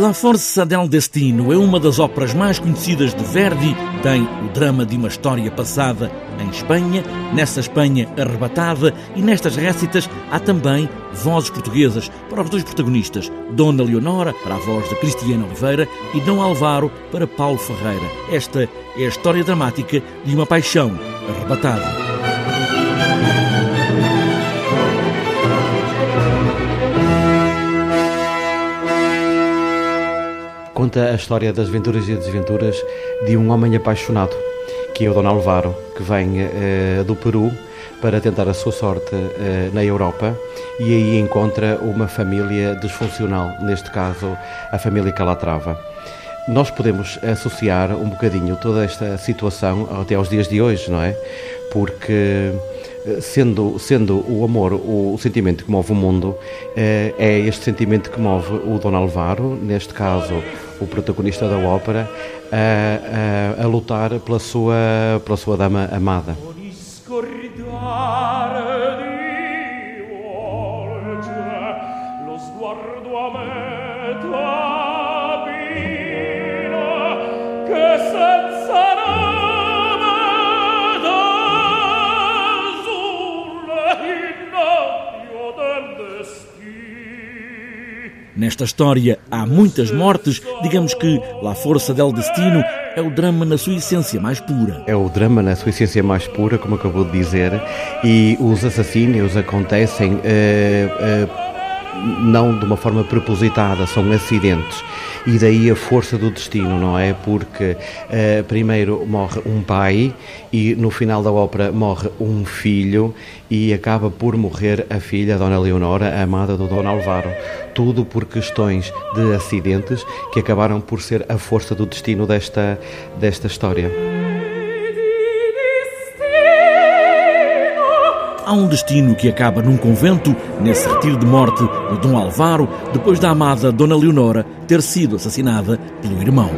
La Forza del Destino é uma das óperas mais conhecidas de Verdi. Tem o drama de uma história passada em Espanha, nessa Espanha arrebatada, e nestas récitas há também vozes portuguesas para os dois protagonistas, Dona Leonora, para a voz de Cristiana Oliveira, e Dom Álvaro, para Paulo Ferreira. Esta é a história dramática de uma paixão arrebatada. Conta a história das aventuras e desventuras de um homem apaixonado, que é o Dom Álvaro, que vem uh, do Peru para tentar a sua sorte uh, na Europa e aí encontra uma família disfuncional, neste caso a família Calatrava. Nós podemos associar um bocadinho toda esta situação até aos dias de hoje, não é? Porque eh, sendo, sendo o amor o, sentimento que move o mundo, é, este sentimento que move o Dom Álvaro, neste caso o protagonista da ópera, a, a, a lutar pela sua, pela sua dama amada. Nesta história há muitas mortes, digamos que La Força del Destino é o drama na sua essência mais pura. É o drama na sua essência mais pura, como acabou de dizer, e os assassínios acontecem. Uh, uh, não de uma forma propositada, são acidentes. E daí a força do destino, não é? Porque uh, primeiro morre um pai e no final da ópera morre um filho e acaba por morrer a filha, a Dona Leonora, a amada do Dom Álvaro. Tudo por questões de acidentes que acabaram por ser a força do destino desta, desta história. há um destino que acaba num convento, nesse retiro de morte de Dom Alvaro, depois da amada Dona Leonora ter sido assassinada pelo irmão.